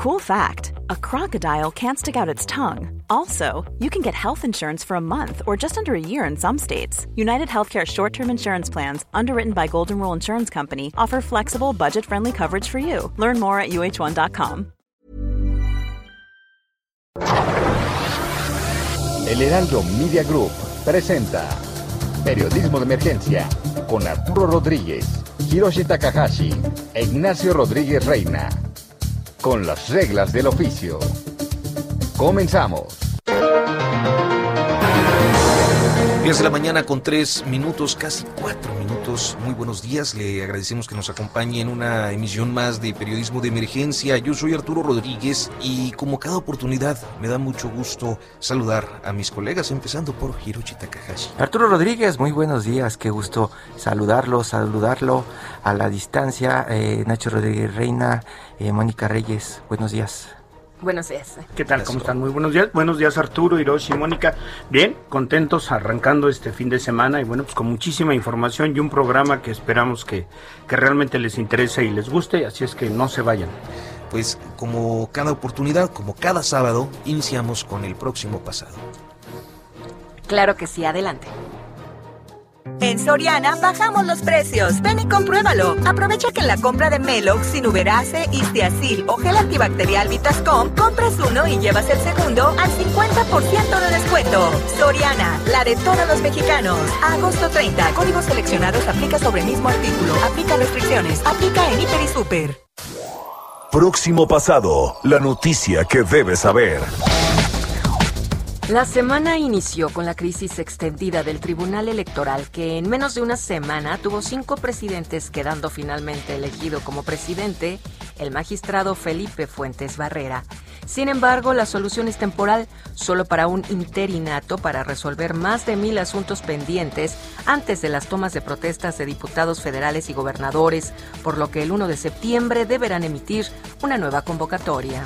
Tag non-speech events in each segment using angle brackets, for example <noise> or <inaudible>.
Cool fact a crocodile can't stick out its tongue. Also, you can get health insurance for a month or just under a year in some states. United Healthcare short term insurance plans, underwritten by Golden Rule Insurance Company, offer flexible, budget friendly coverage for you. Learn more at uh1.com. El Heraldo Media Group presenta Periodismo de Emergencia con Arturo Rodríguez, Hiroshi Takahashi e Ignacio Rodríguez Reina. Con las reglas del oficio. Comenzamos. 10 de la mañana con 3 minutos, casi 4 minutos. Muy buenos días. Le agradecemos que nos acompañe en una emisión más de Periodismo de Emergencia. Yo soy Arturo Rodríguez y como cada oportunidad me da mucho gusto saludar a mis colegas, empezando por Hiroshi Takahashi. Arturo Rodríguez, muy buenos días. Qué gusto saludarlo, saludarlo a la distancia. Eh, Nacho Rodríguez Reina, eh, Mónica Reyes, buenos días. Buenos días. ¿Qué tal? ¿Cómo están? Muy buenos días. Buenos días Arturo, Hiroshi, Mónica. Bien, contentos arrancando este fin de semana y bueno, pues con muchísima información y un programa que esperamos que, que realmente les interese y les guste, así es que no se vayan. Pues como cada oportunidad, como cada sábado, iniciamos con el próximo pasado. Claro que sí, adelante. En Soriana bajamos los precios. Ven y compruébalo. Aprovecha que en la compra de Melox, Sinuberase, Istiazil o gel antibacterial Vitascom, compras uno y llevas el segundo al 50% de descuento. Soriana, la de todos los mexicanos. agosto 30. Códigos seleccionados aplica sobre mismo artículo. Aplica restricciones. Aplica en Hiper y Super. Próximo pasado. La noticia que debes saber. La semana inició con la crisis extendida del Tribunal Electoral que en menos de una semana tuvo cinco presidentes quedando finalmente elegido como presidente el magistrado Felipe Fuentes Barrera. Sin embargo, la solución es temporal, solo para un interinato para resolver más de mil asuntos pendientes antes de las tomas de protestas de diputados federales y gobernadores, por lo que el 1 de septiembre deberán emitir una nueva convocatoria.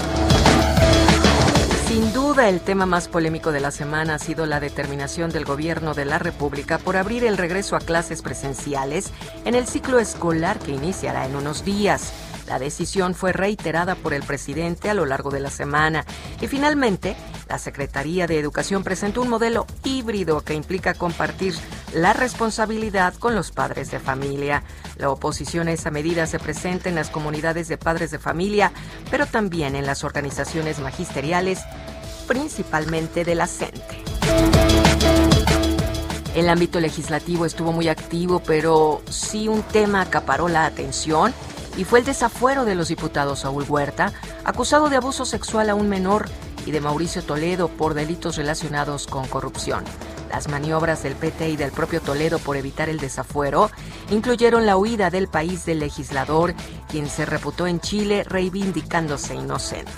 Sin duda, el tema más polémico de la semana ha sido la determinación del gobierno de la República por abrir el regreso a clases presenciales en el ciclo escolar que iniciará en unos días. La decisión fue reiterada por el presidente a lo largo de la semana y finalmente la Secretaría de Educación presentó un modelo híbrido que implica compartir la responsabilidad con los padres de familia. La oposición a esa medida se presenta en las comunidades de padres de familia, pero también en las organizaciones magisteriales principalmente de la CENTE. El ámbito legislativo estuvo muy activo, pero sí un tema acaparó la atención y fue el desafuero de los diputados Saúl Huerta, acusado de abuso sexual a un menor, y de Mauricio Toledo por delitos relacionados con corrupción. Las maniobras del PT y del propio Toledo por evitar el desafuero incluyeron la huida del país del legislador, quien se reputó en Chile reivindicándose inocente.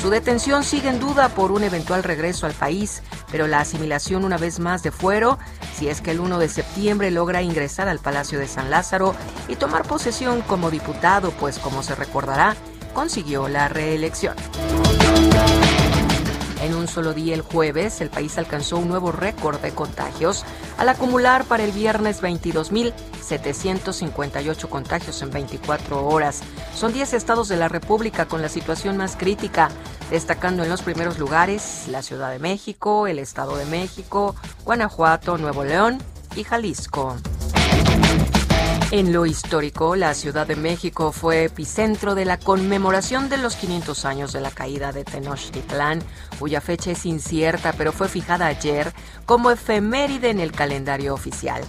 Su detención sigue en duda por un eventual regreso al país, pero la asimilación una vez más de fuero, si es que el 1 de septiembre logra ingresar al Palacio de San Lázaro y tomar posesión como diputado, pues como se recordará, consiguió la reelección. En un solo día el jueves, el país alcanzó un nuevo récord de contagios al acumular para el viernes 22.758 contagios en 24 horas. Son 10 estados de la República con la situación más crítica, destacando en los primeros lugares la Ciudad de México, el Estado de México, Guanajuato, Nuevo León y Jalisco. En lo histórico, la Ciudad de México fue epicentro de la conmemoración de los 500 años de la caída de Tenochtitlán, cuya fecha es incierta, pero fue fijada ayer como efeméride en el calendario oficial.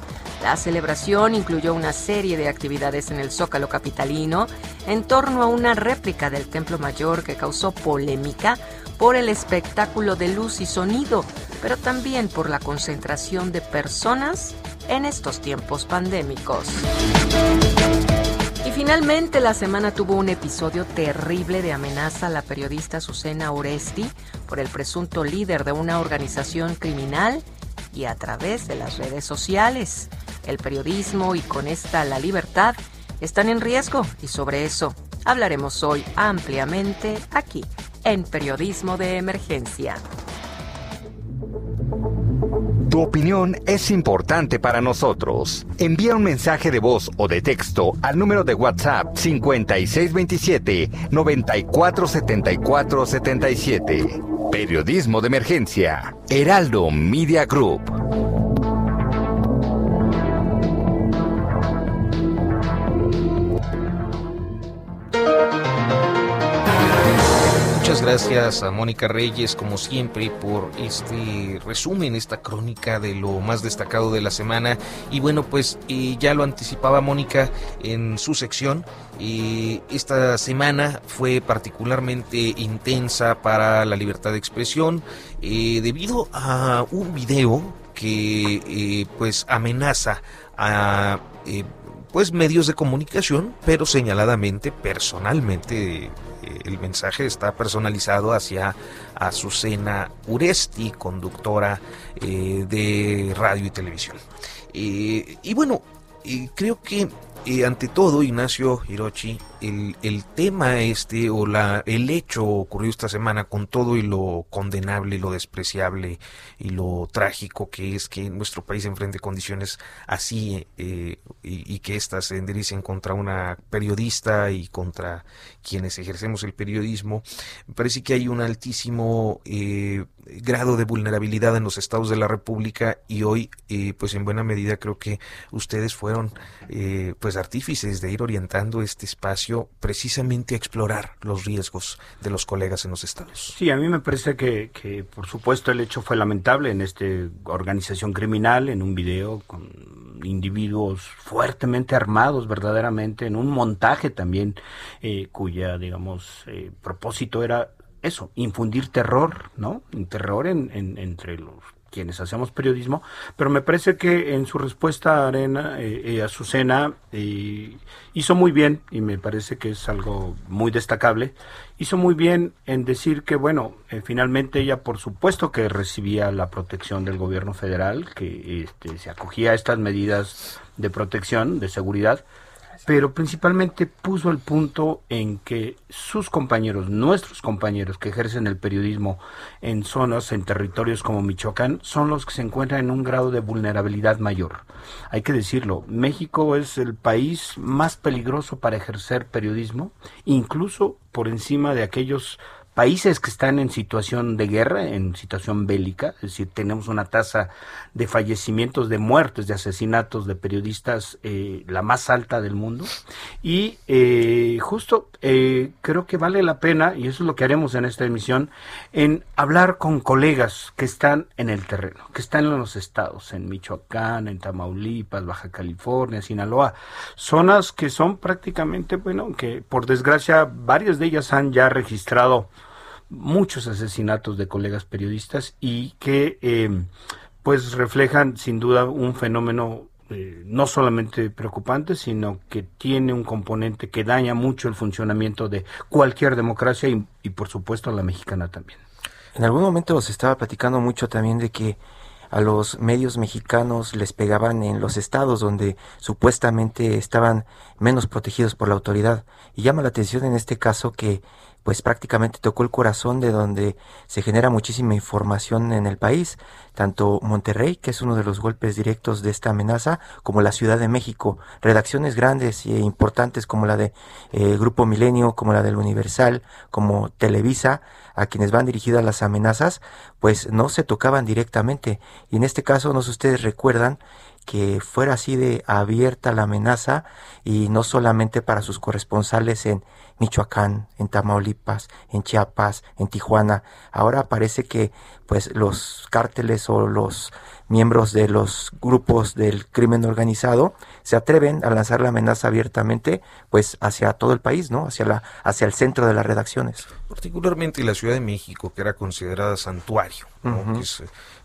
La celebración incluyó una serie de actividades en el Zócalo capitalino en torno a una réplica del Templo Mayor que causó polémica por el espectáculo de luz y sonido, pero también por la concentración de personas en estos tiempos pandémicos. Y finalmente la semana tuvo un episodio terrible de amenaza a la periodista Susana Oresti por el presunto líder de una organización criminal y a través de las redes sociales. El periodismo y con esta la libertad están en riesgo y sobre eso hablaremos hoy ampliamente aquí en Periodismo de Emergencia. Tu opinión es importante para nosotros. Envía un mensaje de voz o de texto al número de WhatsApp 5627 947477. Periodismo de emergencia. Heraldo Media Group. Gracias a Mónica Reyes, como siempre, por este resumen, esta crónica de lo más destacado de la semana. Y bueno, pues eh, ya lo anticipaba Mónica en su sección. Eh, esta semana fue particularmente intensa para la libertad de expresión eh, debido a un video que pues amenaza a pues medios de comunicación, pero señaladamente, personalmente eh, el mensaje está personalizado hacia Azucena Uresti, conductora eh, de radio y televisión. Eh, y bueno, creo que ante todo, Ignacio Hirochi, el, el, tema este o la, el hecho ocurrió esta semana con todo y lo condenable y lo despreciable y lo trágico que es que nuestro país enfrente condiciones así y, y, que éstas se enderecen contra una periodista y contra quienes ejercemos el periodismo, me parece que hay un altísimo eh, grado de vulnerabilidad en los estados de la República y hoy, eh, pues en buena medida creo que ustedes fueron eh, pues artífices de ir orientando este espacio precisamente a explorar los riesgos de los colegas en los estados. Sí, a mí me parece que, que por supuesto el hecho fue lamentable en esta organización criminal, en un video con individuos fuertemente armados verdaderamente en un montaje también eh, cuya digamos eh, propósito era eso infundir terror no terror en, entre los quienes hacemos periodismo, pero me parece que en su respuesta a Arena, eh, a Azucena, hizo muy bien, y me parece que es algo muy destacable, hizo muy bien en decir que, bueno, finalmente ella por supuesto que recibía la protección del gobierno federal, que este, se acogía a estas medidas de protección, de seguridad, pero principalmente puso el punto en que sus compañeros, nuestros compañeros que ejercen el periodismo en zonas, en territorios como Michoacán, son los que se encuentran en un grado de vulnerabilidad mayor. Hay que decirlo, México es el país más peligroso para ejercer periodismo, incluso por encima de aquellos países que están en situación de guerra, en situación bélica, es decir, tenemos una tasa de fallecimientos, de muertes, de asesinatos de periodistas eh, la más alta del mundo. Y eh, justo eh, creo que vale la pena, y eso es lo que haremos en esta emisión, en hablar con colegas que están en el terreno, que están en los estados, en Michoacán, en Tamaulipas, Baja California, Sinaloa, zonas que son prácticamente, bueno, que por desgracia varias de ellas han ya registrado muchos asesinatos de colegas periodistas y que eh, pues reflejan sin duda un fenómeno eh, no solamente preocupante, sino que tiene un componente que daña mucho el funcionamiento de cualquier democracia y, y por supuesto la mexicana también. En algún momento se estaba platicando mucho también de que a los medios mexicanos les pegaban en los estados donde supuestamente estaban menos protegidos por la autoridad. Y llama la atención en este caso que pues prácticamente tocó el corazón de donde se genera muchísima información en el país, tanto Monterrey, que es uno de los golpes directos de esta amenaza, como la Ciudad de México, redacciones grandes e importantes como la de eh, Grupo Milenio, como la del Universal, como Televisa, a quienes van dirigidas las amenazas, pues no se tocaban directamente. Y en este caso, no sé ustedes recuerdan que fuera así de abierta la amenaza y no solamente para sus corresponsales en Michoacán, en Tamaulipas, en Chiapas, en Tijuana. Ahora parece que pues los cárteles o los miembros de los grupos del crimen organizado se atreven a lanzar la amenaza abiertamente pues hacia todo el país, ¿no? Hacia la hacia el centro de las redacciones. Particularmente la Ciudad de México, que era considerada santuario,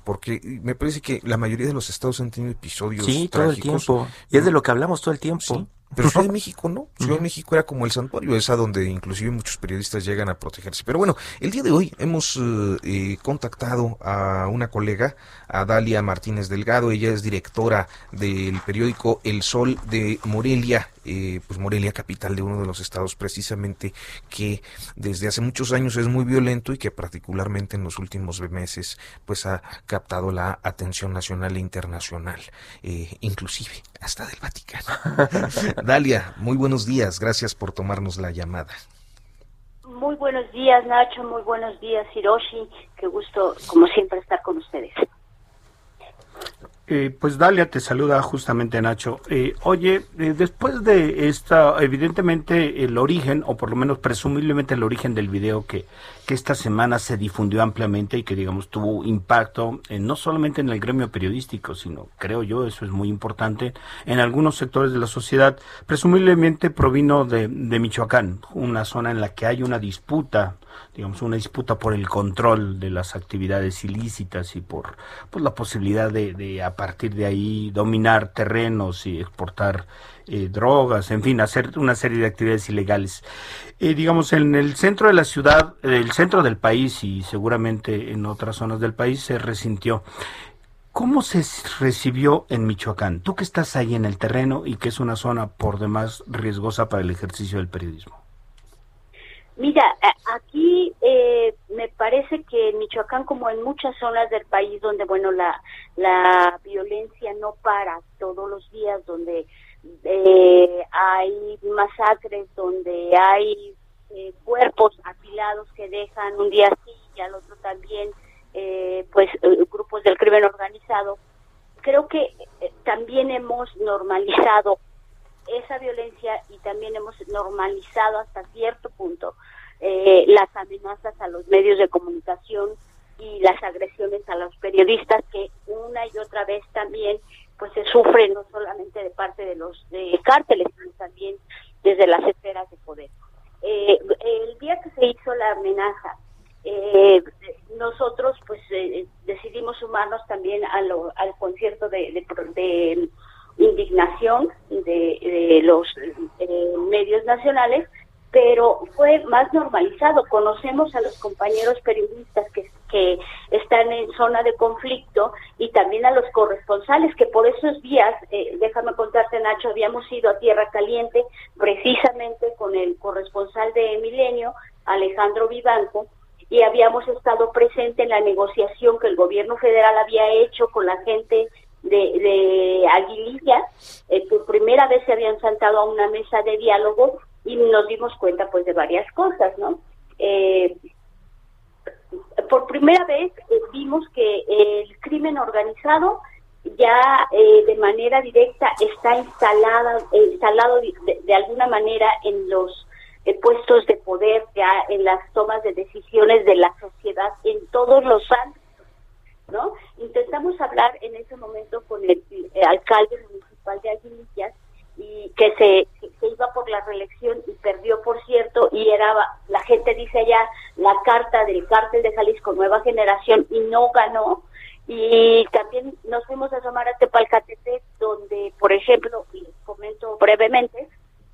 porque me parece que la mayoría de los estados han tenido episodios Sí, todo el tiempo. Y es de lo que hablamos todo el tiempo. Pero Ciudad de México no. Ciudad de México era como el santuario, esa donde inclusive muchos periodistas llegan a protegerse. Pero bueno, el día de hoy hemos eh, eh, contactado a una colega, a Dalia Martínez Delgado. Ella es directora del periódico El Sol de Morelia. Eh, pues Morelia, capital de uno de los estados precisamente que desde hace muchos años es muy violento y que particularmente en los últimos meses pues ha captado la atención nacional e internacional, inclusive hasta del Vaticano. <laughs> Dalia, muy buenos días, gracias por tomarnos la llamada. Muy buenos días, Nacho, muy buenos días, Hiroshi, qué gusto, como siempre, estar con ustedes. Eh, pues Dalia te saluda justamente Nacho. Eh, oye, eh, después de esta, evidentemente el origen, o por lo menos presumiblemente el origen del video que, esta semana se difundió ampliamente y que digamos tuvo impacto no solamente en el gremio periodístico, sino creo yo, eso es muy importante, en algunos sectores de la sociedad, presumiblemente provino de, de Michoacán, una zona en la que hay una disputa digamos, una disputa por el control de las actividades ilícitas y por pues, la posibilidad de, a partir de ahí dominar terrenos y exportar eh, drogas, en fin, hacer una serie de actividades ilegales. Eh, digamos, en el centro de la ciudad, el centro del país y seguramente en otras zonas del país se resintió. ¿Cómo se recibió en Michoacán? Tú que estás ahí en el terreno y que es una zona por demás riesgosa para el ejercicio del periodismo. Mira, aquí eh, me parece que en Michoacán, como en muchas zonas del país donde, bueno, la, la violencia no para todos los días, donde eh, hay masacres, donde hay eh, cuerpos apilados que dejan un día así y al otro también, pues, grupos del crimen organizado, creo que también hemos normalizado esa violencia y también hemos normalizado hasta cierto punto eh, las amenazas a los medios de comunicación y las agresiones a los periodistas que una y otra vez también pues se sufren no solamente de parte de los de cárteles sino también desde las esferas de poder eh, el día que se hizo la amenaza eh, nosotros pues decidimos sumarnos también al concierto de, de indignación de, los eh, medios nacionales, pero fue más normalizado. Conocemos a los compañeros periodistas que, que están en zona de conflicto y también a los corresponsales que por esos días, eh, déjame contarte Nacho, habíamos ido a Tierra Caliente precisamente con el corresponsal de Milenio, Alejandro Vivanco, y habíamos estado presente en la negociación que el gobierno federal había hecho con la gente de, de Aguililla, eh, por primera vez se habían sentado a una mesa de diálogo y nos dimos cuenta pues de varias cosas, ¿no? Eh, por primera vez eh, vimos que el crimen organizado ya de manera directa está instalada, instalado de, alguna manera en los puestos de poder, ya en las tomas de decisiones de la sociedad en todos los ámbitos ¿no? Intentamos hablar en ese momento con el, alcalde municipal de Aguilillas y que se, iba por la reelección y perdió, por cierto, y era, la gente dice allá, la carta del cártel de Jalisco Nueva Generación y no ganó. Y también nos fuimos a asomar a Tepalcatepec, donde, por ejemplo, y les comento brevemente,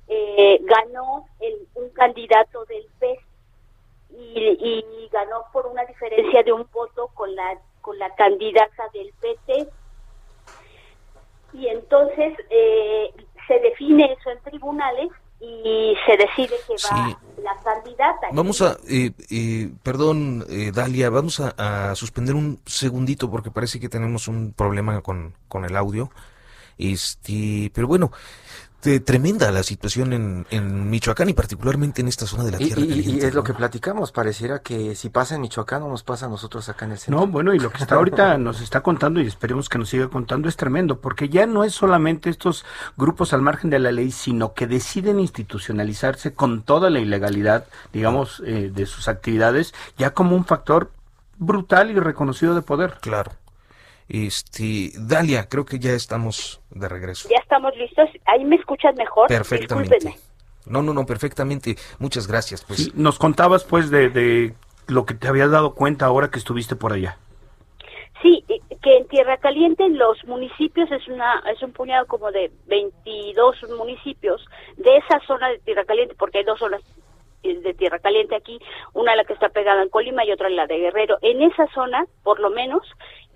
eh, ganó el, un candidato del PES y, ganó por una diferencia de un voto con la con la candidata del PT y entonces eh, se define eso en tribunales y se decide que va la candidata. Vamos a, eh, eh, perdón, Dalia, vamos a, suspender un segundito porque parece que tenemos un problema con, con el audio. Este, pero bueno, tremenda la situación en, en, Michoacán y particularmente en esta zona de la Tierra y, Y es lo que platicamos, pareciera que si pasa en Michoacán no nos pasa a nosotros acá en el centro. No, bueno, y lo que está ahorita <laughs> nos está contando y esperemos que nos siga contando es tremendo, porque ya no es solamente estos grupos al margen de la ley, sino que deciden institucionalizarse con toda la ilegalidad, digamos, eh, de sus actividades, ya como un factor brutal y reconocido de poder. Claro. Este, Dalia, creo que ya estamos de regreso. Ya estamos listos. Ahí me escuchas mejor. Perfectamente. No, no, no, perfectamente. Muchas gracias. Pues. nos contabas pues de, de lo que te habías dado cuenta ahora que estuviste por allá. Sí, que en Tierra Caliente los municipios es una es un puñado como de 22 municipios de esa zona de Tierra Caliente porque hay dos zonas de Tierra Caliente aquí, una la que está pegada en Colima y otra la de Guerrero. En esa zona, por lo menos,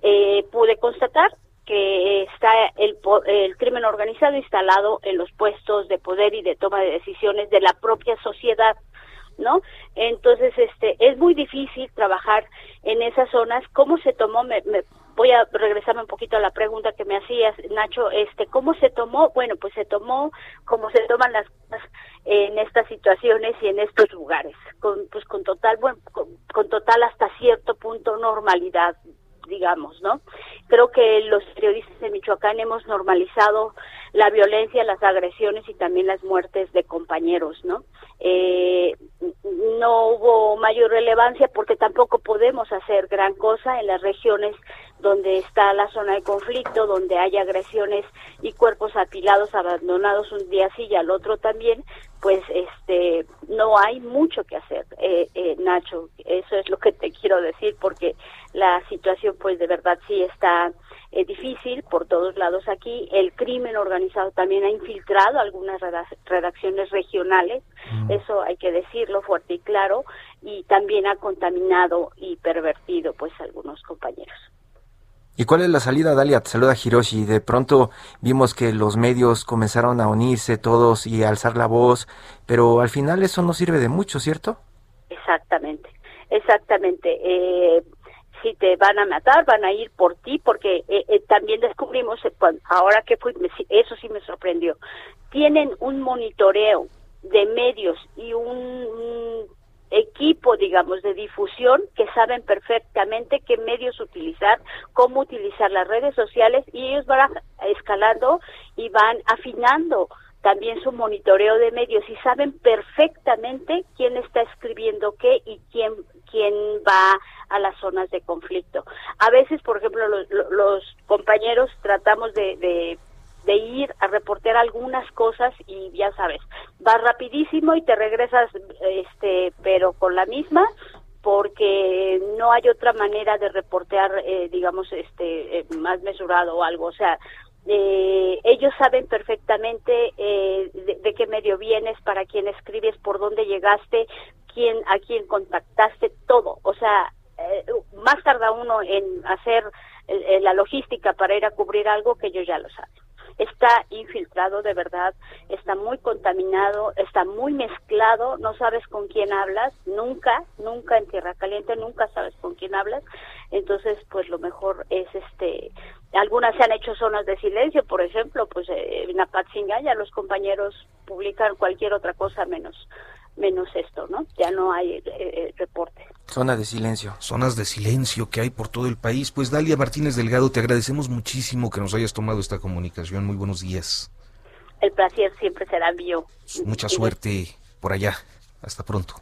eh, pude constatar que está el, el crimen organizado instalado en los puestos de poder y de toma de decisiones de la propia sociedad. ¿no? Entonces, este, es muy difícil trabajar en esas zonas. ¿Cómo se tomó? Me, voy a regresarme un poquito a la pregunta que me hacías, Nacho, este, ¿cómo se tomó? Bueno, pues se tomó como se toman las cosas en estas situaciones y en estos lugares, con, pues con total, bueno, con total hasta cierto punto normalidad, digamos, ¿no? Creo que los periodistas de Michoacán hemos normalizado la violencia, las agresiones y también las muertes de compañeros, ¿no? Eh, no hubo mayor relevancia porque tampoco podemos hacer gran cosa en las regiones donde está la zona de conflicto, donde hay agresiones y cuerpos apilados, abandonados un día sí y al otro también, pues este no hay mucho que hacer, eh, eh, Nacho. Eso es lo que te quiero decir porque la situación pues de verdad sí está eh, difícil por todos lados aquí. El crimen organizado también ha infiltrado algunas redacciones regionales, mm. eso hay que decirlo fuerte y claro, y también ha contaminado y pervertido pues algunos compañeros. ¿Y cuál es la salida, Dalia? Te saluda Hiroshi. De pronto vimos que los medios comenzaron a unirse todos y a alzar la voz, pero al final eso no sirve de mucho, ¿cierto? Exactamente, exactamente. Eh, si te van a matar, van a ir por ti, porque eh, eh, también descubrimos, ahora que fui, eso sí me sorprendió, tienen un monitoreo de medios y un equipo, digamos, de difusión que saben perfectamente qué medios utilizar, cómo utilizar las redes sociales y ellos van escalando y van afinando también su monitoreo de medios y saben perfectamente quién está escribiendo qué y quién quién va a las zonas de conflicto. A veces, por ejemplo, los, los compañeros tratamos de, de de ir a reportear algunas cosas y ya sabes, vas rapidísimo y te regresas este pero con la misma porque no hay otra manera de reportear eh, digamos este eh, más mesurado o algo, o sea, eh, ellos saben perfectamente eh, de, de, qué medio vienes, para quién escribes, por dónde llegaste, quién a quién contactaste, todo. O sea, más tarda uno en hacer la logística para ir a cubrir algo que ellos ya lo saben está infiltrado de verdad, está muy contaminado, está muy mezclado, no sabes con quién hablas, nunca, nunca en Tierra Caliente, nunca sabes con quién hablas, entonces pues lo mejor es este, algunas se han hecho zonas de silencio, por ejemplo, pues eh, en Apatzingaya los compañeros publican cualquier otra cosa menos menos esto, ¿no? Ya no hay eh, eh, reporte. Zonas de silencio. Zonas de silencio que hay por todo el país. Pues Dalia Martínez Delgado, te agradecemos muchísimo que nos hayas tomado esta comunicación. Muy buenos días. El placer siempre será mío. Mucha suerte por allá. Hasta pronto.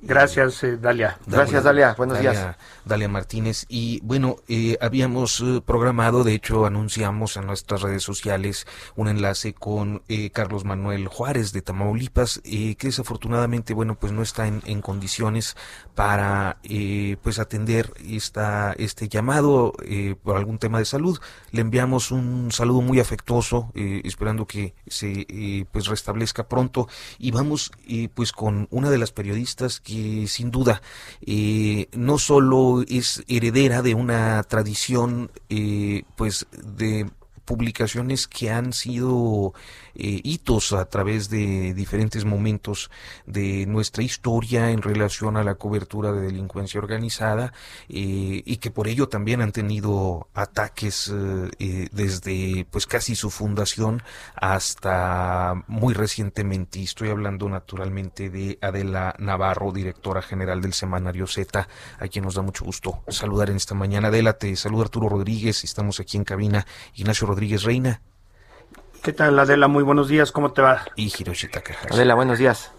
Gracias, eh, Dalia. Gracias, Dalia. Buenos días. Dalia Martínez. Y bueno, eh, habíamos eh, programado, de hecho, anunciamos en nuestras redes sociales un enlace con Carlos Manuel Juárez de Tamaulipas, que desafortunadamente, bueno, pues no está en, en condiciones para, pues, atender esta, este llamado por algún tema de salud. Le enviamos un saludo muy afectuoso, esperando que se, pues, restablezca pronto. Y vamos, pues, con una de las periodistas que sin duda eh, no solo es heredera de una tradición eh, pues de publicaciones que han sido eh, hitos a través de diferentes momentos de nuestra historia en relación a la cobertura de delincuencia organizada eh, y que por ello también han tenido ataques eh, desde pues casi su fundación hasta muy recientemente. Estoy hablando naturalmente de Adela Navarro, directora general del semanario Z, a quien nos da mucho gusto saludar en esta mañana. Adela, te saluda Arturo Rodríguez, estamos aquí en cabina. Ignacio Rodríguez Reina. ¿Qué tal, Adela? Muy buenos días, ¿cómo te va? Y Hiroshi Takahashi. Adela, buenos días.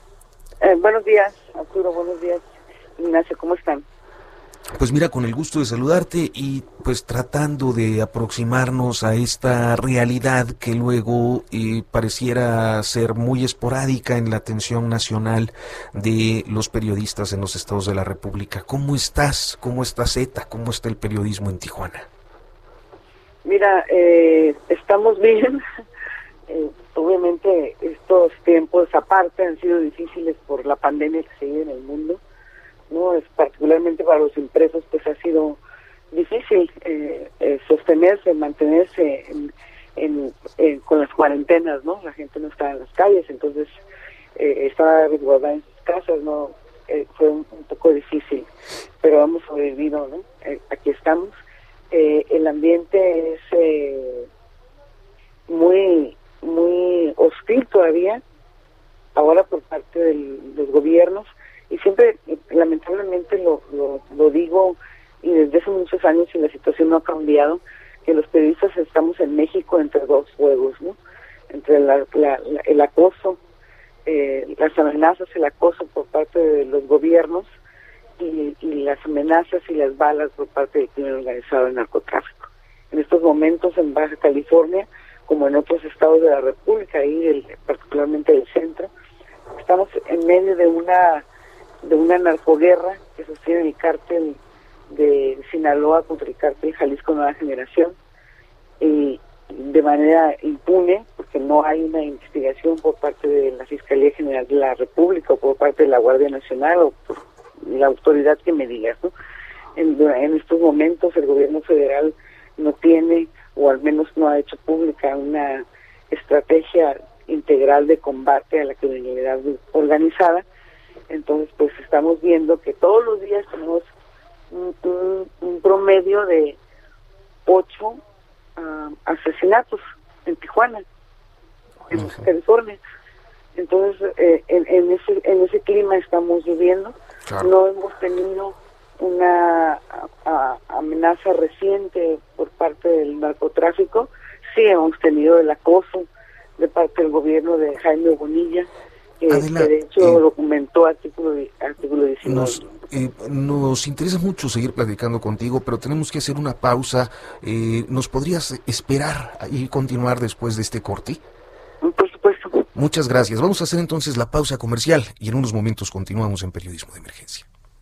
Eh, buenos días, Arturo, buenos días. Ignacio, ¿cómo están? Pues mira, con el gusto de saludarte y pues tratando de aproximarnos a esta realidad que luego eh, pareciera ser muy esporádica en la atención nacional de los periodistas en los estados de la República. ¿Cómo estás? ¿Cómo está Z? ¿Cómo está el periodismo en Tijuana? Mira, eh, estamos <laughs> bien. Eh, obviamente estos tiempos aparte han sido difíciles por la pandemia que se vive en el mundo. no es Particularmente para los impresos pues ha sido difícil eh, sostenerse, mantenerse en, con las cuarentenas, ¿no? La gente no está en las calles, entonces eh, estaba resguardada en sus casas, ¿no? fue un, poco difícil, pero hemos sobrevivido, ¿no? aquí estamos. el ambiente es muy muy hostil todavía, ahora por parte de los gobiernos, y siempre, lamentablemente, lo, lo, digo, y desde hace muchos años, y la situación no ha cambiado, que los periodistas estamos en México entre dos fuegos, ¿no? Entre el acoso, eh, las amenazas, el acoso por parte de los gobiernos y, y, las amenazas y las balas por parte del crimen organizado del narcotráfico. En estos momentos en Baja California como en otros estados de la República, y particularmente del centro. Estamos en medio de una de una narcoguerra que sostiene el cártel de Sinaloa contra el cártel Jalisco Nueva Generación y de manera impune porque no hay una investigación por parte de la Fiscalía General de la República o por parte de la Guardia Nacional o por la autoridad que me digas. ¿no? En estos momentos el gobierno federal no tiene o al menos no ha hecho pública una estrategia integral de combate a la criminalidad organizada. Entonces, pues estamos viendo que todos los días tenemos un, promedio de ocho ah, asesinatos en Tijuana, en California. Entonces, eh, en, ese, en ese clima estamos viviendo. No hemos tenido una amenaza reciente por parte del narcotráfico, sí hemos tenido el acoso de parte del gobierno de Jaime Bonilla, que, de hecho eh, documentó artículo, artículo 19. Nos, eh, nos interesa mucho seguir platicando contigo, pero tenemos que hacer una pausa. Eh, ¿Nos podrías esperar y continuar después de este corte? Por supuesto. Muchas gracias. Vamos a hacer entonces la pausa comercial y en unos momentos continuamos en Periodismo de Emergencia.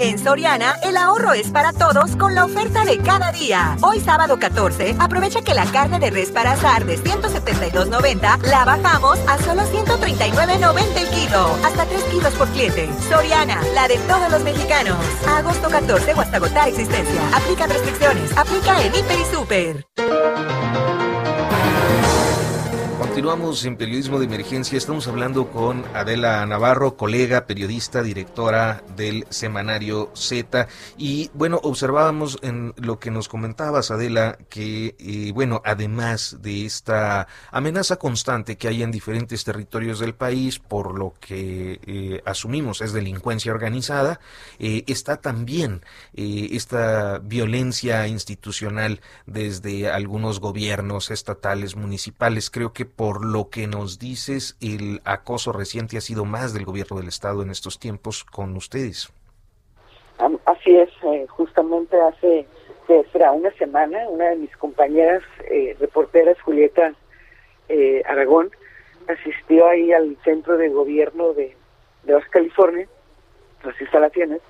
En Soriana, el ahorro es para todos con la oferta de cada día. Hoy sábado 14, aprovecha que la carne de res para azar de 172.90 la bajamos a solo 139.90 el kilo. Hasta 3 kilos por cliente. Soriana, la de todos los mexicanos. agosto 14 o hasta agotar existencia. Aplica restricciones. Aplica en Hiper y Super. Continuamos en Periodismo de Emergencia. Estamos hablando con Adela Navarro, colega, periodista, directora del semanario Z. Y bueno, observábamos en lo que nos comentabas, Adela, que eh, bueno, además de esta amenaza constante que hay en diferentes territorios del país, por lo que eh, asumimos es delincuencia organizada, eh, está también esta violencia institucional desde algunos gobiernos estatales, municipales. Creo que por por lo que nos dices, el acoso reciente ha sido más del gobierno del Estado en estos tiempos con ustedes. Así es, eh, justamente hace será una semana, una de mis compañeras eh, reporteras, Julieta eh, Aragón, asistió ahí al centro de gobierno de, de Baja California, las instalaciones,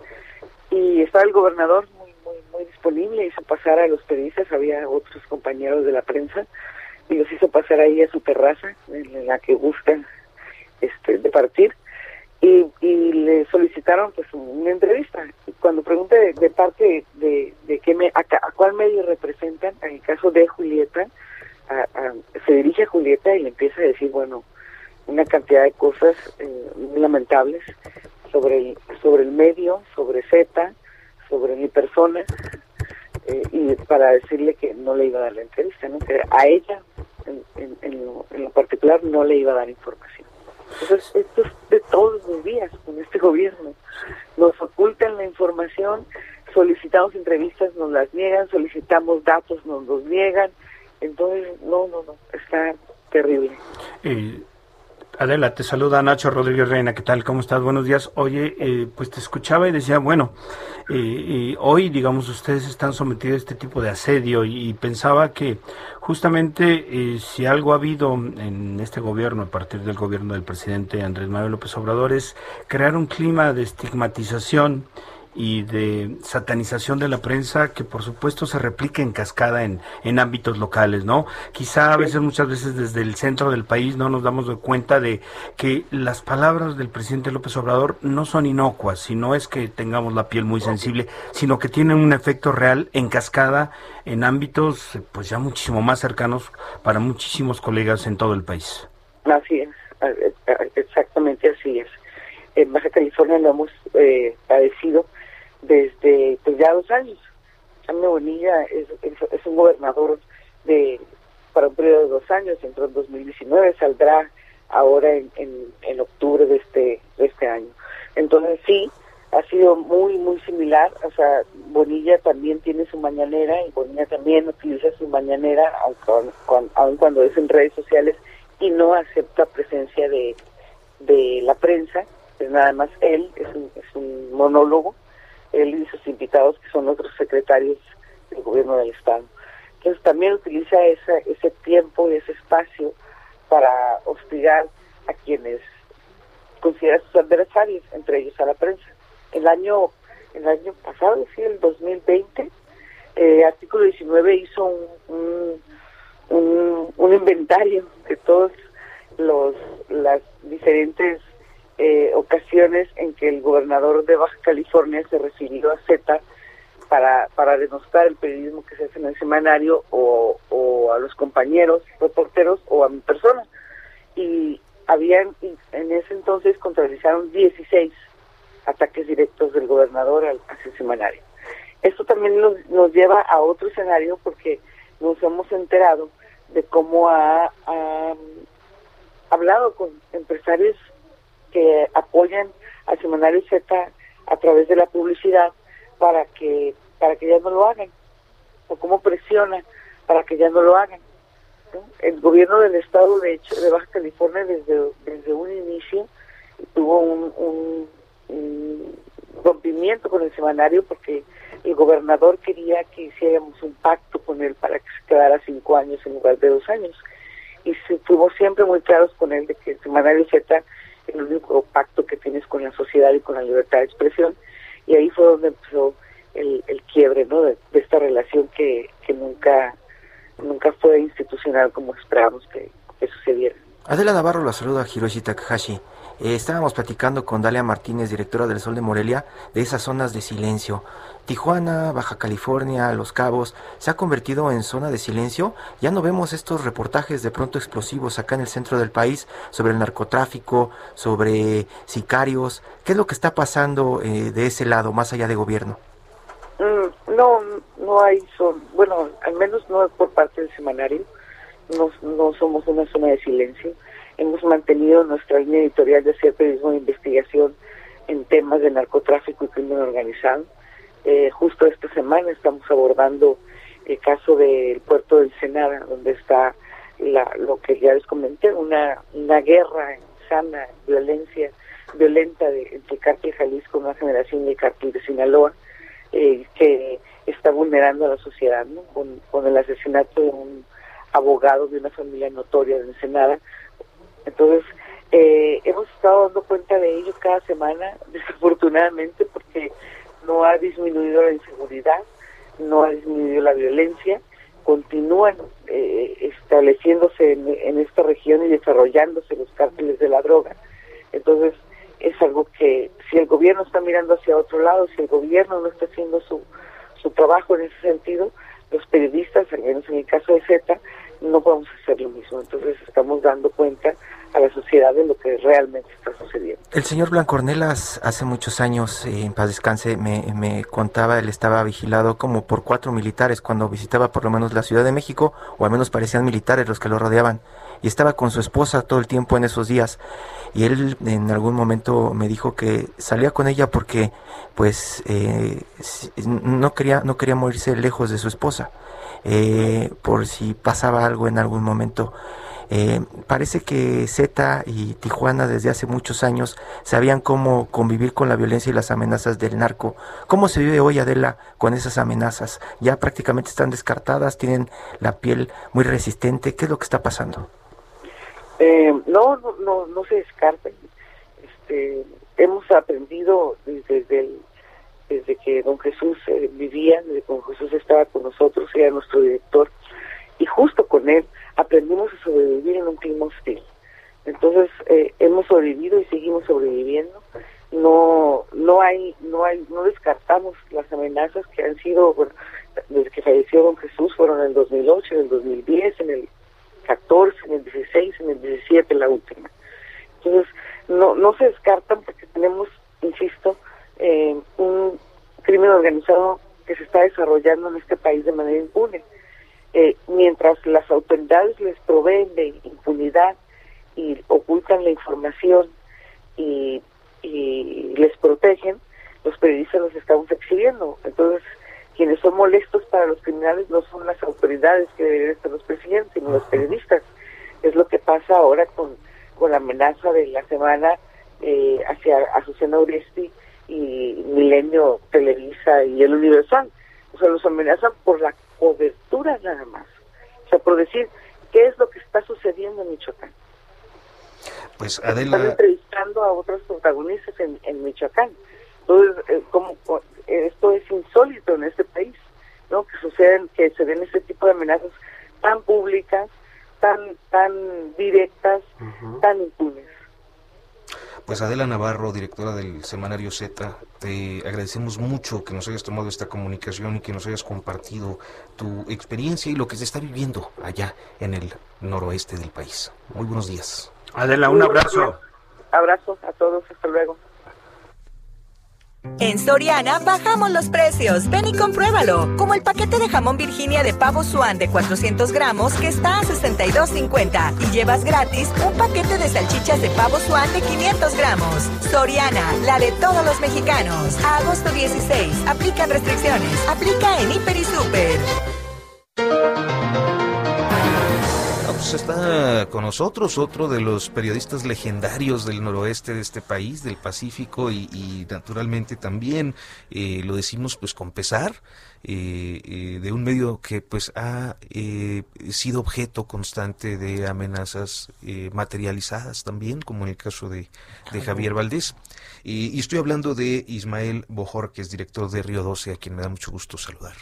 y estaba el gobernador muy, muy, muy disponible, hizo pasar a los periodistas, había otros compañeros de la prensa, y los hizo pasar ahí a su terraza, en la que buscan este, de partir, y, y le solicitaron pues una entrevista. Cuando pregunté de, parte de, de, qué me, a, cuál medio representan, en el caso de Julieta, se dirige a Julieta y le empieza a decir, bueno, una cantidad de cosas eh, lamentables sobre el, sobre el medio, sobre Z, sobre mi persona, eh, y para decirle que no le iba a dar la entrevista, ¿no? que a ella en, particular no le iba a dar información. Entonces, esto es de todos los días con este gobierno. Nos ocultan la información, solicitamos entrevistas, nos las niegan, solicitamos datos, nos los niegan. Entonces, no, no, no, está terrible. Eh, Adela, te saluda Nacho Rodríguez Reina, ¿qué tal? ¿Cómo estás? Buenos días. Oye, eh, pues te escuchaba y decía, bueno, eh, hoy, digamos, ustedes están sometidos a este tipo de asedio y, pensaba que justamente eh, si algo ha habido en este gobierno, a partir del gobierno del presidente Andrés Manuel López Obrador, es crear un clima de estigmatización y de satanización de la prensa que por supuesto se replica en cascada en, en ámbitos locales, ¿no? Quizá a veces, muchas veces desde el centro del país no nos damos cuenta de que las palabras del presidente López Obrador no son inocuas, sino es que tengamos la piel muy sensible, sino que tienen un efecto real en cascada en ámbitos pues ya muchísimo más cercanos para muchísimos colegas en todo el país. Así es, exactamente así es. En Baja California lo hemos eh, padecido desde pues ya dos años. Jaime Bonilla es, un gobernador de para un periodo de dos años, entró en 2019, saldrá ahora en, en, octubre de este, de este año. Entonces sí, ha sido muy, muy similar, o sea, Bonilla también tiene su mañanera y Bonilla también utiliza su mañanera, aunque, aun cuando es en redes sociales y no acepta presencia de, de la prensa, es nada más él, es un, es un monólogo él y sus invitados, que son otros secretarios del gobierno del Estado. Entonces también utiliza ese, ese tiempo y ese espacio para hostigar a quienes considera sus adversarios, entre ellos a la prensa. El año, el año pasado, sí, el 2020, eh, artículo 19 hizo un, un, un, inventario de todos los las diferentes eh, ocasiones en que el gobernador de Baja California se refirió a Z para, para denostar el periodismo que se hace en el semanario o, a los compañeros reporteros o a mi persona. Y habían, en ese entonces contabilizaron 16 ataques directos del gobernador al, hacia el semanario. Esto también nos, nos lleva a otro escenario porque nos hemos enterado de cómo ha hablado con empresarios que apoyan al semanario Z a través de la publicidad para que para que ya no lo hagan o cómo presiona para que ya no lo hagan el gobierno del estado de hecho de Baja California desde desde un inicio tuvo un, un, rompimiento con el semanario porque el gobernador quería que hiciéramos un pacto con él para que se quedara cinco años en lugar de dos años. Y fuimos siempre muy claros con él de que el semanario Z el único pacto que tienes con la sociedad y con la libertad de expresión. Y ahí fue donde empezó el, el quiebre ¿no? de, esta relación que, que nunca, nunca fue institucional como esperábamos que, que sucediera. Adela Navarro la saluda Hiroshi Takahashi. Eh, estábamos platicando con Dalia Martínez, directora del Sol de Morelia, de esas zonas de silencio. Tijuana, Baja California, Los Cabos, se ha convertido en zona de silencio. Ya no vemos estos reportajes de pronto explosivos acá en el centro del país sobre el narcotráfico, sobre sicarios. ¿Qué es lo que está pasando eh, de ese lado, más allá de gobierno? Mm, no, no hay, son, bueno, al menos no por parte del semanario. No, no somos una zona de silencio hemos mantenido nuestra línea editorial de hacer periodismo de investigación en temas de narcotráfico y crimen organizado. Eh, justo esta semana estamos abordando el caso del puerto del Senada, donde está la, lo que ya les comenté, una, guerra sana, violencia violenta de, entre el cártel Jalisco, una generación el cártel de Sinaloa, eh, que está vulnerando a la sociedad, ¿no? con, con el asesinato de un abogado de una familia notoria de Ensenada, entonces, eh, hemos estado dando cuenta de ello cada semana, <laughs> desafortunadamente, porque no ha disminuido la inseguridad, no ha disminuido la violencia, continúan eh, estableciéndose en, esta región y desarrollándose los cárteles de la droga. Entonces, es algo que si el gobierno está mirando hacia otro lado, si el gobierno no está haciendo su, su trabajo en ese sentido, los periodistas, al menos en el caso de Z, no podemos hacer lo mismo. Entonces estamos dando cuenta a la sociedad de lo que realmente está sucediendo. El señor Blancornelas hace muchos años, eh, en paz descanse, me, me, contaba, él estaba vigilado como por cuatro militares cuando visitaba por lo menos la Ciudad de México, o al menos parecían militares los que lo rodeaban, y estaba con su esposa todo el tiempo en esos días. Y él en algún momento me dijo que salía con ella porque pues eh, no, quería, no quería morirse lejos de su esposa, eh, por si pasaba algo en algún momento Eh, parece que Z y Tijuana desde hace muchos años sabían cómo convivir con la violencia y las amenazas del narco. ¿Cómo se vive hoy, Adela, con esas amenazas? Ya prácticamente están descartadas, tienen la piel muy resistente. ¿Qué es lo que está pasando? Eh, no, no, no, no se descarten. Este, hemos aprendido desde, desde, que don Jesús eh, vivía, desde que don Jesús estaba con nosotros, era nuestro director, y justo con él aprendimos a sobrevivir en un clima hostil. Entonces eh, hemos sobrevivido y seguimos sobreviviendo. No, no hay, no hay, no descartamos las amenazas que han sido, desde que falleció don Jesús fueron en el 2008, en el 2010, en el 14, en el 16, en el 17 la última. Entonces no, no se descartan porque tenemos, insisto, eh, un crimen organizado que se está desarrollando en este país de manera impune. Eh, mientras las autoridades les proveen de impunidad y ocultan la información y, les protegen, los periodistas los estamos exhibiendo. Entonces, quienes son molestos para los criminales no son las autoridades que deberían estar los presidentes, sino los periodistas. Es lo que pasa ahora con, con la amenaza de la semana eh, hacia Azucena Uresti y Milenio Televisa y el Universal. O sea, los amenazan por la cobertura nada más. O sea, por decir qué es lo que está sucediendo en Michoacán. Pues Adela... Están entrevistando a otros protagonistas en, en Michoacán. Entonces, eh, como, esto es insólito en este país, ¿no? Que suceden, que se den este tipo de amenazas tan públicas, tan, tan directas, tan impunes. Pues Adela Navarro, directora del semanario Z, te agradecemos mucho que nos hayas tomado esta comunicación y que nos hayas compartido tu experiencia y lo que se está viviendo allá en el noroeste del país. Muy buenos días. Adela, un abrazo. Abrazo a todos, hasta luego. En Soriana bajamos los precios. Ven y compruébalo. Como el paquete de jamón Virginia de pavo Swan de 400 gramos que está a 62.50. Y llevas gratis un paquete de salchichas de pavo Swan de 500 gramos. Soriana, la de todos los mexicanos. A agosto 16. Aplican restricciones. Aplica en Hiper y Super. Está con nosotros otro de los periodistas legendarios del noroeste de este país, del Pacífico, y, naturalmente también eh, lo decimos pues con pesar, eh, eh, de un medio que pues ha sido objeto constante de amenazas materializadas también, como en el caso de, Javier Valdés. y estoy hablando de Ismael Bojor, que es director de Río 12, a quien me da mucho gusto saludar.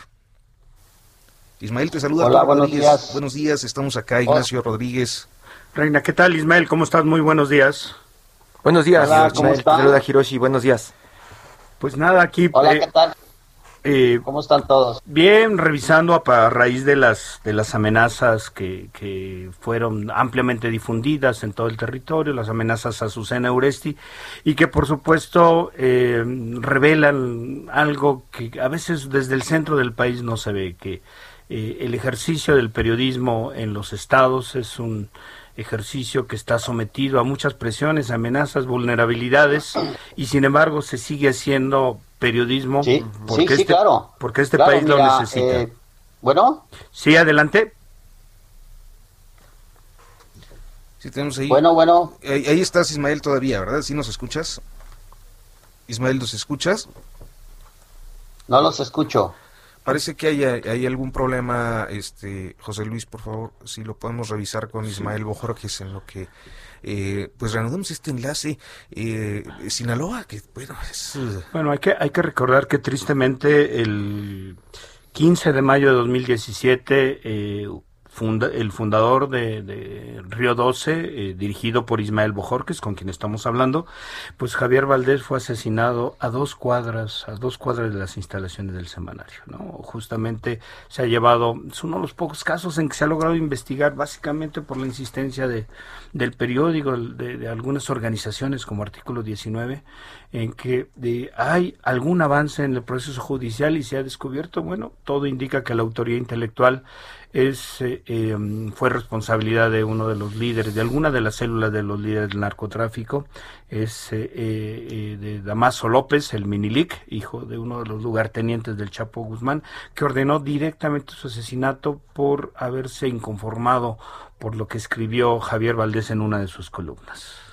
Ismael te saluda. Hola, buenos días. Buenos días, estamos acá, Ignacio Rodríguez. Reina, ¿qué tal Ismael? ¿Cómo estás? Muy buenos días. Buenos días, Hola, ¿cómo Ismael. Saluda Hiroshi, buenos días. Pues nada, aquí... Hola, eh, ¿qué tal? Eh, ¿Cómo están todos? Bien, revisando a, raíz de las de las amenazas que, que, fueron ampliamente difundidas en todo el territorio, las amenazas a Azucena Uresti, y que por supuesto eh, revelan algo que a veces desde el centro del país no se ve, que eh, el ejercicio del periodismo en los estados es un ejercicio que está sometido a muchas presiones, amenazas, vulnerabilidades y sin embargo se sigue haciendo periodismo porque, este, claro. porque este país lo necesita. Eh, bueno. Sí, adelante. Sí, tenemos ahí. Bueno, bueno. Ahí, ahí, estás, Ismael, todavía, ¿verdad? ¿Sí nos escuchas? Ismael, ¿nos escuchas? No los escucho. Parece que hay, hay, algún problema, este José Luis, por favor, si lo podemos revisar con Ismael Bojorges en lo que eh, pues reanudamos este enlace. Eh, Sinaloa, que bueno, es... Uh, bueno, hay que, hay que recordar que tristemente el 15 de mayo de 2017 eh, el fundador de, Río 12, eh, dirigido por Ismael Bojorques, con quien estamos hablando, pues Javier Valdés fue asesinado a dos cuadras, a dos cuadras de las instalaciones del semanario, ¿no? Justamente se ha llevado, es uno de los pocos casos en que se ha logrado investigar, básicamente por la insistencia de, del periódico, de, algunas organizaciones como Artículo 19, en que hay algún avance en el proceso judicial y se ha descubierto, bueno, todo indica que la autoría intelectual es eh, em, fue responsabilidad de uno de los líderes, de alguna de las células de los líderes del narcotráfico, es eh, eh, de Damaso López, el Minilic, hijo de uno de los lugartenientes del Chapo Guzmán, que ordenó directamente su asesinato por haberse inconformado por lo que escribió Javier Valdés en una de sus columnas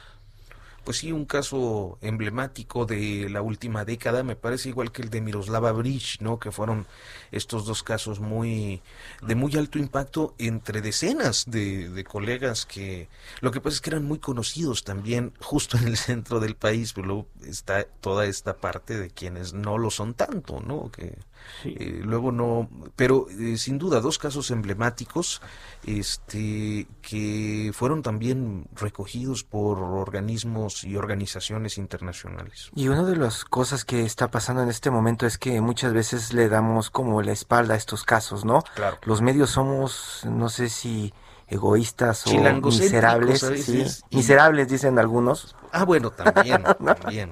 pues sí, un caso emblemático de la última década, me parece igual que el de Miroslava Bridge, ¿no? Que fueron estos dos casos muy de muy alto impacto entre decenas de, colegas que lo que pasa es que eran muy conocidos también justo en el centro del país, pero luego está toda esta parte de quienes no lo son tanto, ¿no? Que eh, luego no, pero eh, sin duda dos casos emblemáticos, este, que fueron también recogidos por organismos y organizaciones internacionales. Y una de las cosas que está pasando en este momento es que muchas veces le damos como la espalda a estos casos, ¿no? Claro. Los medios somos, no sé si egoístas o miserables, miserables dicen algunos. Ah, bueno, también, <laughs> también,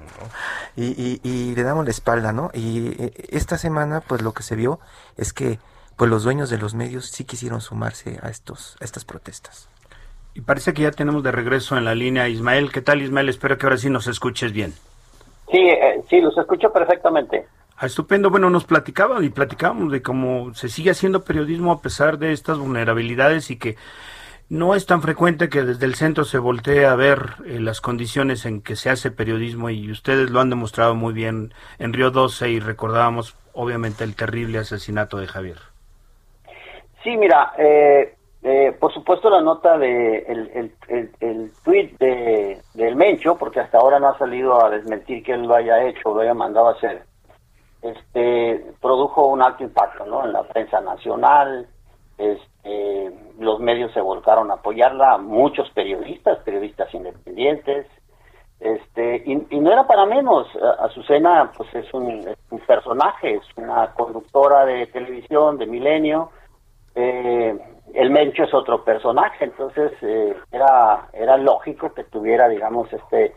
Y, y, y, le damos la espalda, ¿no? Y eh, esta semana, pues lo que se vio es que pues los dueños de los medios sí quisieron sumarse a estos a estas protestas. Y parece que ya tenemos de regreso en la línea Ismael. ¿Qué tal, Ismael? Espero que ahora sí nos escuches bien. Sí, eh, sí, los escucho perfectamente. Estupendo. Bueno, nos platicaba y platicábamos de cómo se sigue haciendo periodismo a pesar de estas vulnerabilidades y que no es tan frecuente que desde el centro se voltee a ver eh, las condiciones en que se hace periodismo y ustedes lo han demostrado muy bien en Río 12 y recordábamos obviamente el terrible asesinato de Javier. Sí, mira, eh, eh, por supuesto la nota de el, el, el, tweet de, del Mencho, porque hasta ahora no ha salido a desmentir que él lo haya hecho o lo haya mandado a hacer, este, produjo un alto impacto ¿no? en la prensa nacional, este, los medios se volcaron a apoyarla, muchos periodistas, periodistas independientes, este, y, no era para menos, Azucena pues es un, es un personaje, es una conductora de televisión de Milenio, eh, el Mencho es otro personaje, entonces eh, era, era lógico que tuviera, digamos, este,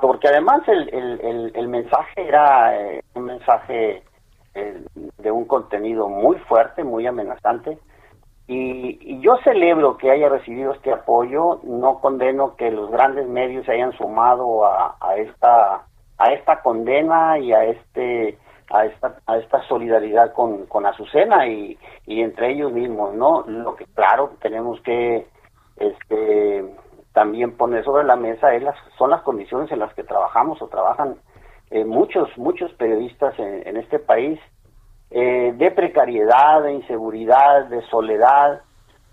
porque además el, el, el, mensaje era eh, un mensaje eh, de un contenido muy fuerte, muy amenazante, y, y, yo celebro que haya recibido este apoyo, no condeno que los grandes medios se hayan sumado a, a esta a esta condena y a este a esta, a esta solidaridad con, con Azucena y, y entre ellos mismos, ¿no? Lo que claro tenemos que este también poner sobre la mesa es las, son las condiciones en las que trabajamos o trabajan eh, muchos, muchos periodistas en, en este país eh, de precariedad, de inseguridad, de soledad,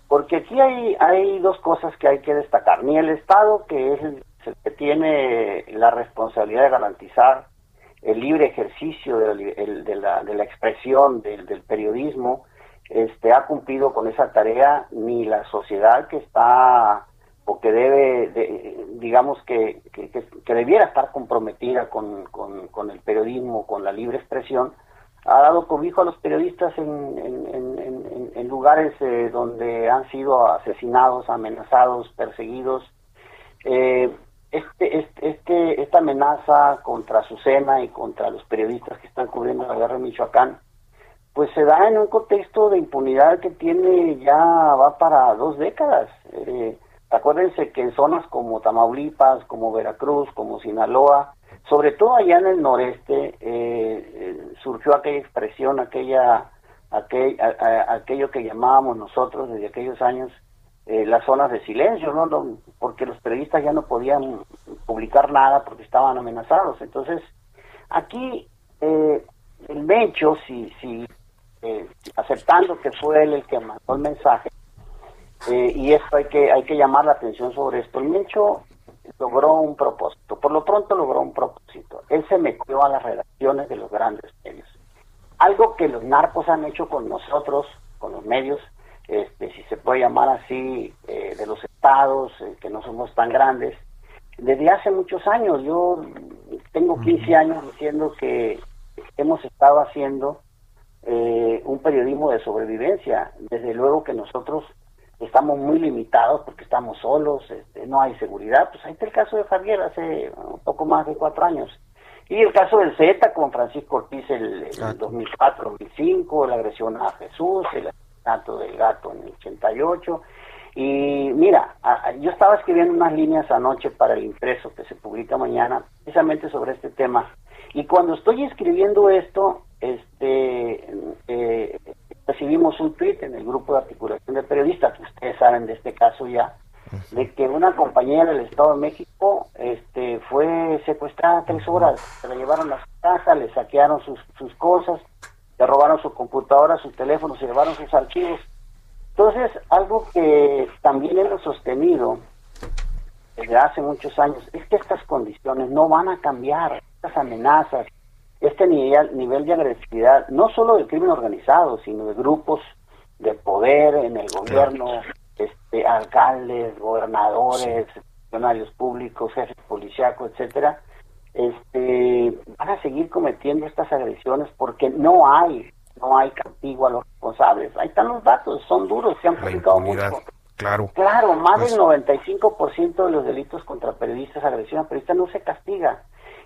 porque aquí hay, hay dos cosas que hay que destacar. Ni el Estado, que es el que tiene la responsabilidad de garantizar el libre ejercicio de la, de la, expresión del, periodismo este, ha cumplido con esa tarea, ni la sociedad que está o que debe, digamos que, que, debiera estar comprometida con, con, el periodismo, con la libre expresión, ha dado cobijo a los periodistas en, lugares eh, donde han sido asesinados, amenazados, perseguidos. Eh, este, este, este, esta amenaza contra Azucena y contra los periodistas que están cubriendo la guerra en Michoacán, pues se da en un contexto de impunidad que tiene ya va para dos décadas. Eh, acuérdense que en zonas como Tamaulipas, como Veracruz, como Sinaloa, sobre todo allá en el noreste, eh, eh surgió aquella expresión, aquella, aquel, aquello que llamábamos nosotros desde aquellos años eh, las zonas de silencio, ¿no? Porque los periodistas ya no podían publicar nada porque estaban amenazados. Entonces, aquí eh, el Mencho, si, si eh, aceptando que fue él el que mandó el mensaje, y esto hay que, hay que llamar la atención sobre esto, el Mencho logró un propósito, por lo pronto logró un propósito. Él se metió a las redacciones de los grandes medios. Algo que los narcos han hecho con nosotros, con los medios, este, si se puede llamar así, eh, de los estados, eh, que no somos tan grandes, desde hace muchos años. Yo tengo 15 años diciendo que hemos estado haciendo eh, un periodismo de sobrevivencia. Desde luego que nosotros estamos muy limitados porque estamos solos, este, no hay seguridad. Pues ahí está el caso de Javier hace un poco más de cuatro años. Y el caso del Z con Francisco Ortiz el, el 2004-2005, la agresión a Jesús, el asesinato del gato en el 88. Y mira, yo estaba escribiendo unas líneas anoche para el impreso que se publica mañana, precisamente sobre este tema. Y cuando estoy escribiendo esto, este, eh, recibimos un tweet en el grupo de articulación de periodistas, que ustedes saben de este caso ya, de que una compañera del Estado de México este, fue secuestrada tres horas, se la llevaron a su casa, le saquearon sus, sus cosas, le robaron su computadora, sus teléfonos, se llevaron sus archivos. Entonces, algo que también hemos sostenido desde hace muchos años es que estas condiciones no van a cambiar, estas amenazas, este nivel, nivel de agresividad, no solo del crimen organizado, sino de grupos de poder en el gobierno, este, alcaldes, gobernadores, funcionarios públicos, jefes policíacos, etcétera, este, van a seguir cometiendo estas agresiones porque no hay, no hay castigo a los responsables. Ahí están los datos, son duros, se han publicado mucho. Claro. Claro, más Pues del 95% de los delitos contra periodistas, agresión a periodistas no se castiga.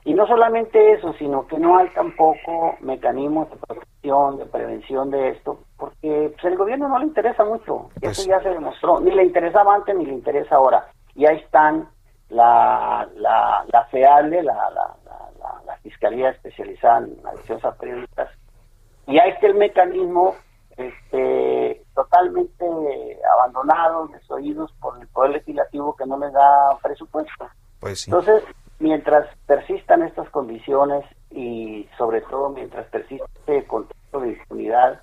Y no solamente eso, sino que no hay tampoco mecanismos de protección, de prevención de esto, porque pues, el gobierno no le interesa mucho. Y Pues eso ya se demostró. Ni le interesaba antes ni le interesa ahora. Y ahí están la, la, la FEALE, la, la, la, la- Fiscalía Especializada en Adicciones a Periodistas, y ahí está el mecanismo este, totalmente abandonado, desoídos por el Poder Legislativo que no les da presupuesto. Pues sí. Entonces, mientras persistan estas condiciones y sobre todo mientras persiste el contexto de impunidad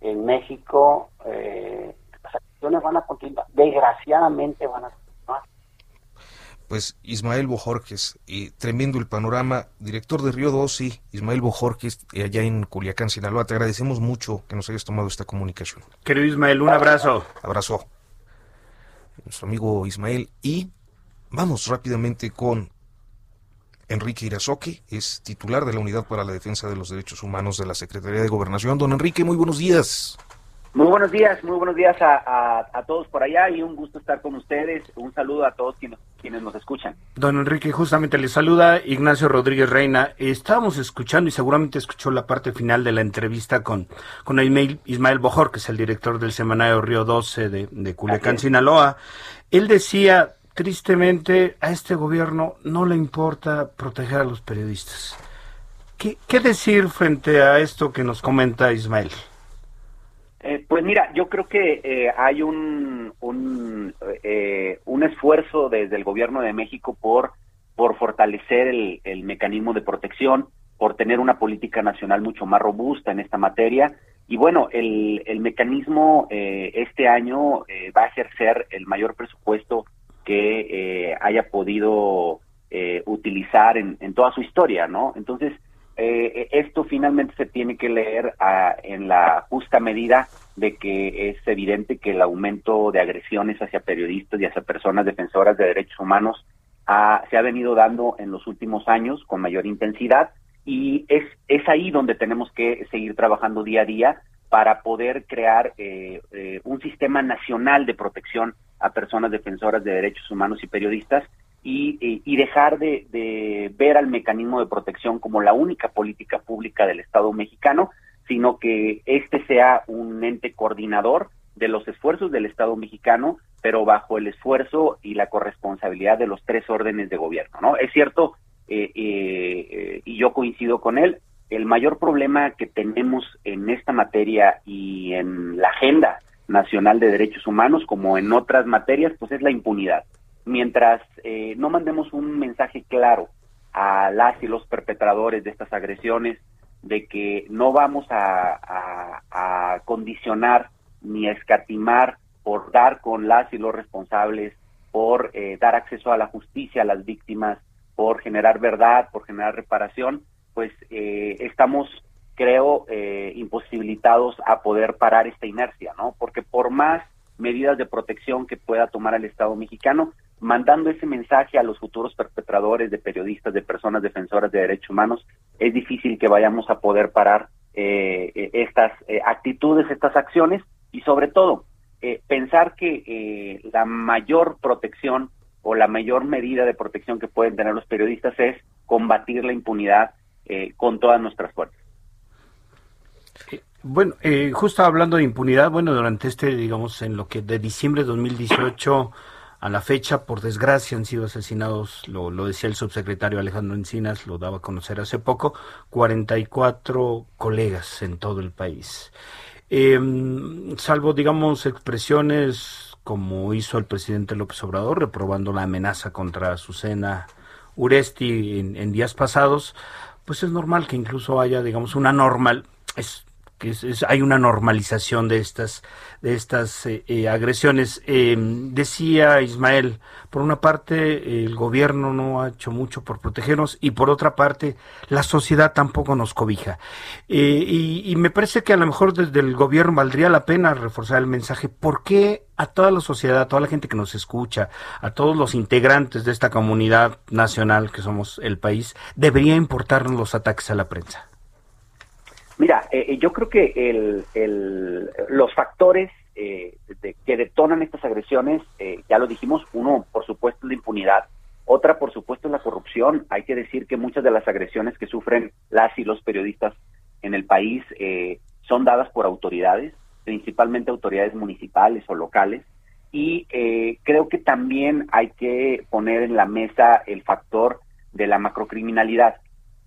en México, eh, las acciones van a continuar, desgraciadamente van a continuar. Pues Ismael Bojorques, y tremendo el panorama, director de Río 2, sí, Ismael Bojorques, eh, allá en Culiacán, Sinaloa, te agradecemos mucho que nos hayas tomado esta comunicación. Querido Ismael, un abrazo. Abrazo. Nuestro amigo Ismael. Y vamos rápidamente con Enrique Irazoque, es titular de la Unidad para la Defensa de los Derechos Humanos de la Secretaría de Gobernación. Don Enrique, muy buenos días. Muy buenos días, muy buenos días a, a- a todos por allá y un gusto estar con ustedes. Un saludo a todos quienes, quienes nos escuchan. Don Enrique, justamente le saluda Ignacio Rodríguez Reina. Estábamos escuchando y seguramente escuchó la parte final de la entrevista con, con Ismael, Ismael Bojor, que es el director del semanario Río 12 de, de Culiacán, Sinaloa. Él decía, tristemente, a este gobierno no le importa proteger a los periodistas. ¿Qué, decir frente a esto que nos comenta Ismael? Eh, pues mira, yo creo que eh, hay un, un, eh, un esfuerzo desde el gobierno de México por, por fortalecer el, el mecanismo de protección, por tener una política nacional mucho más robusta en esta materia. Y bueno, el, el mecanismo eh, este año eh, va a ejercer el mayor presupuesto que eh, haya podido eh, utilizar en, en toda su historia, ¿no? Entonces, eh, esto finalmente se tiene que leer ah, en la justa medida de que es evidente que el aumento de agresiones hacia periodistas y hacia personas defensoras de derechos humanos ah, se ha venido dando en los últimos años con mayor intensidad y es, es ahí donde tenemos que seguir trabajando día a día para poder crear eh, eh, un sistema nacional de protección a personas defensoras de derechos humanos y periodistas y, y- y dejar de, de ver al mecanismo de protección como la única política pública del Estado mexicano, sino que este sea un ente coordinador de los esfuerzos del Estado mexicano, pero bajo el esfuerzo y la corresponsabilidad de los tres órdenes de gobierno. ¿no? Es cierto, eh, eh, eh, y yo coincido con él, el mayor problema que tenemos en esta materia y en la agenda nacional de derechos humanos, como en otras materias, pues es la impunidad. Mientras eh, no mandemos un mensaje claro a las y los perpetradores de estas agresiones de que no vamos a, condicionar ni a escatimar por dar con las y los responsables, por eh, dar acceso a la justicia a las víctimas, por generar verdad, por generar reparación, pues eh, estamos, creo, eh, imposibilitados a poder parar esta inercia, ¿no? Porque por más medidas de protección que pueda tomar el Estado mexicano, mandando ese mensaje a los futuros perpetradores de periodistas, de personas defensoras de derechos humanos, es difícil que vayamos a poder parar eh, eh, estas eh, actitudes, estas acciones y sobre todo eh, pensar que la mayor protección o la mayor medida de protección que pueden tener los periodistas es combatir la impunidad eh, con todas nuestras fuerzas. Bueno, eh, justo hablando de impunidad, bueno, durante este, digamos, en lo que de diciembre de 2018 a la fecha, por desgracia, han sido asesinados, lo, lo decía el subsecretario Alejandro Encinas, lo daba a conocer hace poco, 44 colegas en todo el país. Em, salvo, digamos, expresiones como hizo el presidente López Obrador, reprobando la amenaza contra Azucena Uresti en días pasados, pues es normal que incluso haya, digamos, una normal, es que hay una normalización de estas de estas eh, eh, agresiones. Em, decía Ismael por una parte el gobierno no ha hecho mucho por protegernos y por otra parte la sociedad tampoco nos cobija. Eh, y, y, me parece que a lo mejor desde el gobierno valdría la pena reforzar el mensaje. Por qué a toda la sociedad a toda la gente que nos escucha a todos los integrantes de esta comunidad nacional que somos el país debería importarnos los ataques a la prensa Mira, eh, eh, yo creo que el, el, los factores eh, que detonan estas agresiones, eh, ya lo dijimos, uno, por supuesto, es la impunidad, otra, por supuesto, es la corrupción. Hay que decir que muchas de las agresiones que sufren las y los periodistas en el país eh, son dadas por autoridades, principalmente autoridades municipales o locales, y eh, creo que también hay que poner en la mesa el factor de la macrocriminalidad.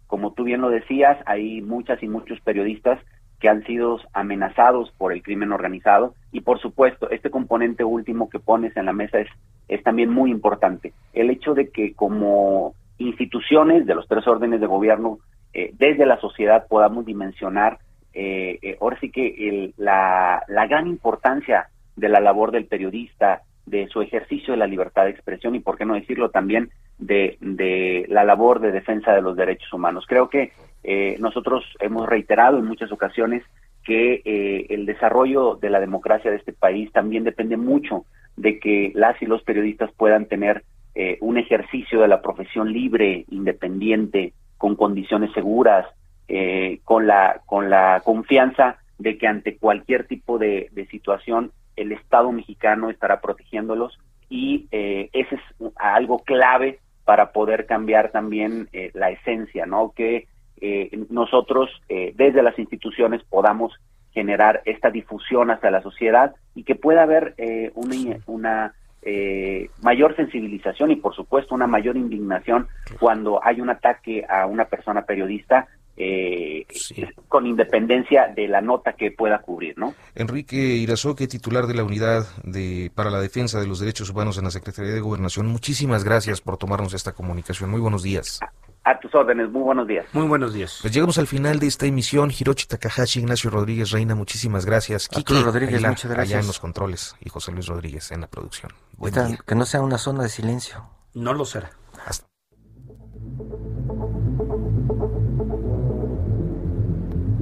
Como tú bien lo decías, hay muchas y muchos periodistas que han sido amenazados por el crimen organizado y por supuesto este componente último que pones en la mesa es, también muy importante. El hecho de que como instituciones de los tres órdenes de gobierno, eh, desde la sociedad podamos dimensionar eh, eh, ahora sí que el, la, la gran importancia de la labor del periodista, de su ejercicio de la libertad de expresión y, por qué no decirlo, también de, la labor de defensa de los derechos humanos. Creo que eh, nosotros hemos reiterado en muchas ocasiones que eh, el desarrollo de la democracia de este país también depende mucho de que las y los periodistas puedan tener eh, un ejercicio de la profesión libre, independiente, con condiciones seguras, eh, con la con la confianza de que ante cualquier tipo de, de situación el Estado mexicano estará protegiéndolos y eh, ese es algo clave para poder cambiar también eh, la esencia, ¿no? Que eh, nosotros eh, desde las instituciones podamos generar esta difusión hacia la sociedad y que pueda haber eh, una, una eh, mayor sensibilización y por supuesto una mayor indignación cuando hay un ataque a una persona periodista eh, sí. con independencia de la nota que pueda cubrir, ¿no? Enrique Irazoque, titular de la Unidad de, para la Defensa de los Derechos Humanos en la Secretaría de Gobernación, muchísimas gracias por tomarnos esta comunicación. Muy buenos días. A, a tus órdenes, muy buenos días. Muy buenos días. Pues llegamos al final de esta emisión. Hirochi Takahashi, Ignacio Rodríguez Reina, muchísimas gracias. Kiki Rodríguez, muchas gracias. allá en los controles y José Luis Rodríguez en la producción. Buen Esta- día. que no sea una zona de silencio. No lo será. Hasta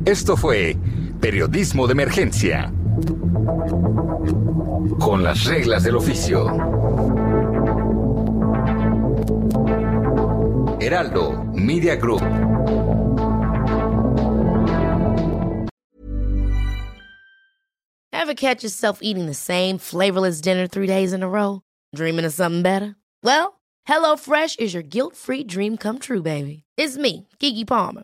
Esto fue Periodismo de Emergencia. Con las reglas del oficio. Heraldo Media Group. Ever catch yourself eating the same flavorless dinner three days in a row? Dreaming of something better? Well, HelloFresh is your guilt free dream come true, baby. It's me, Kiki Palmer.